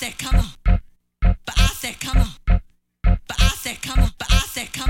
said, come on. But I said, come on. But I said, come on. But I said, come on.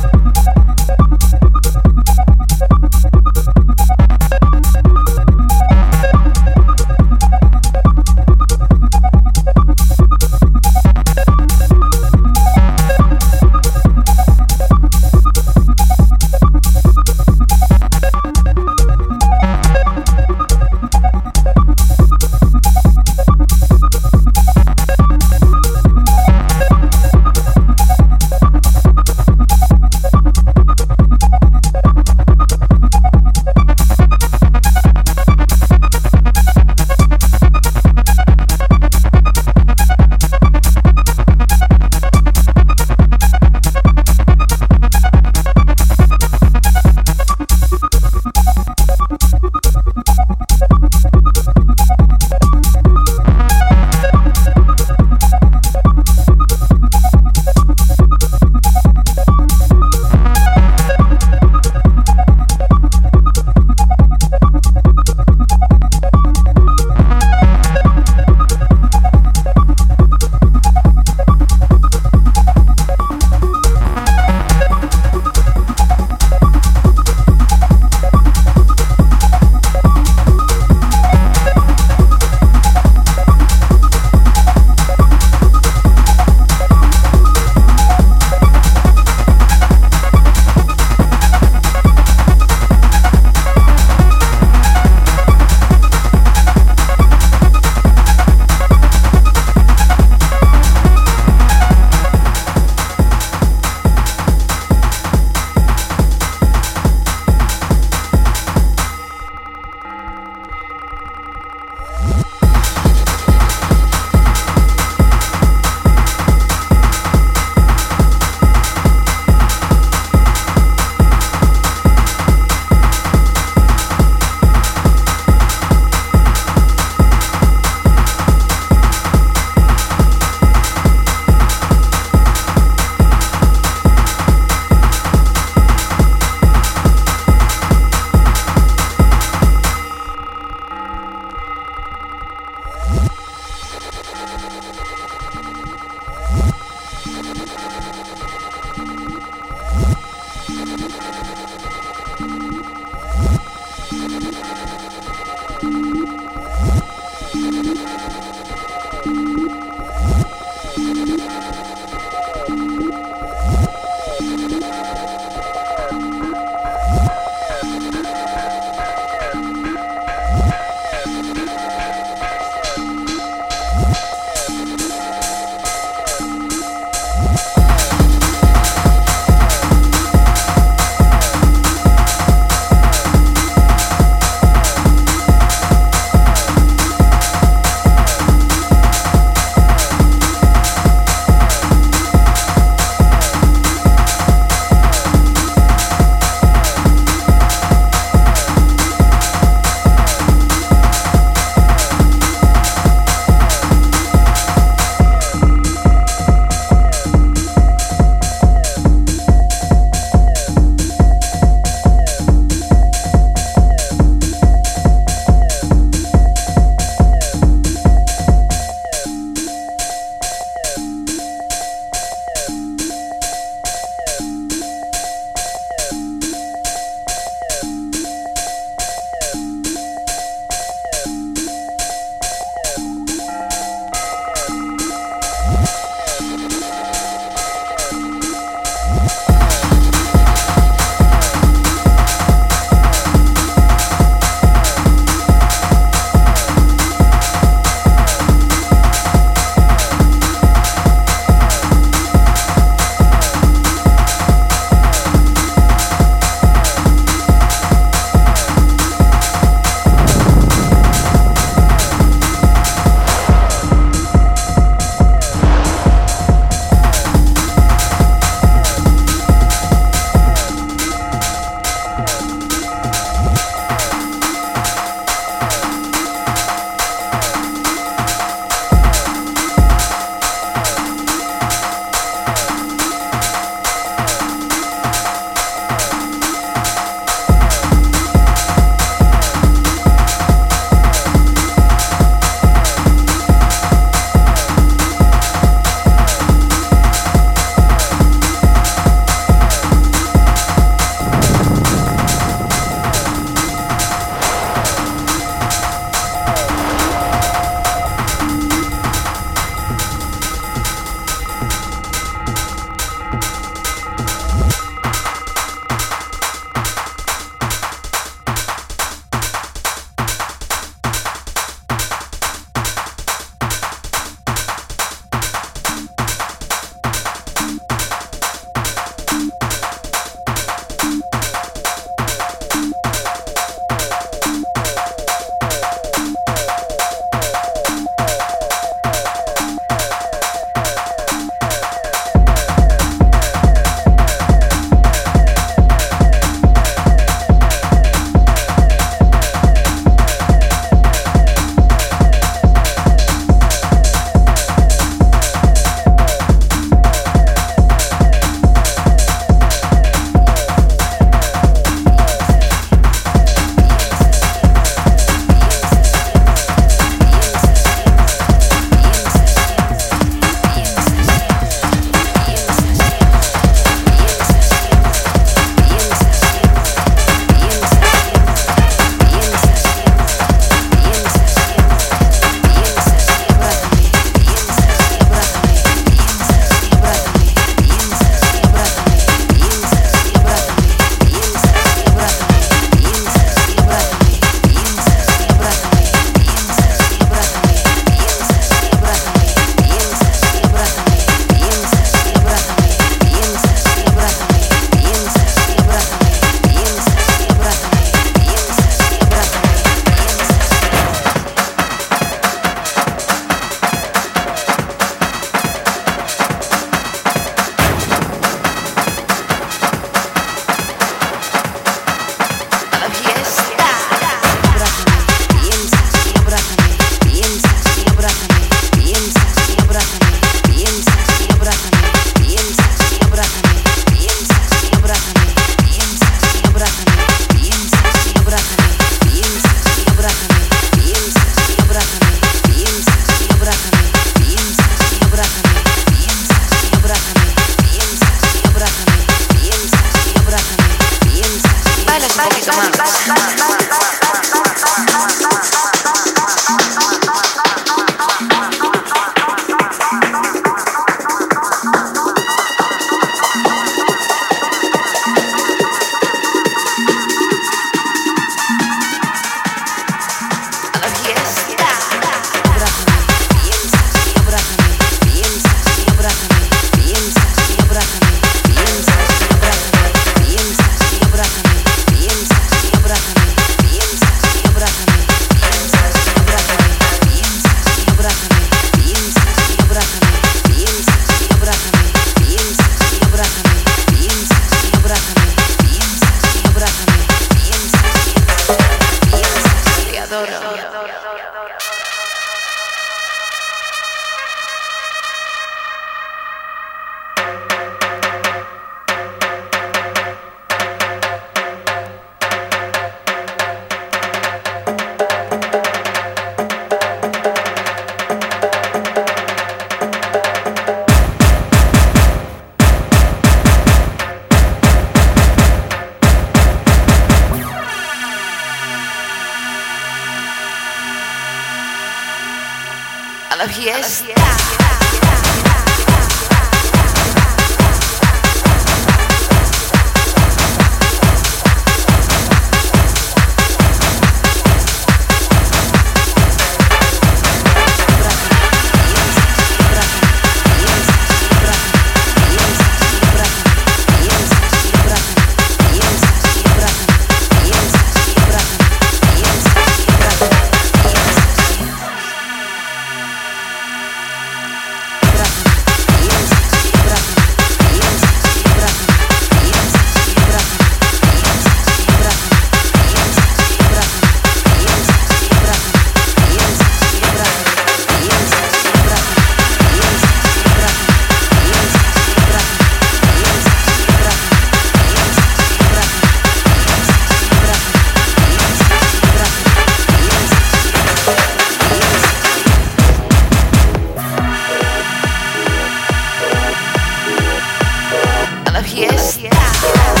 Yes.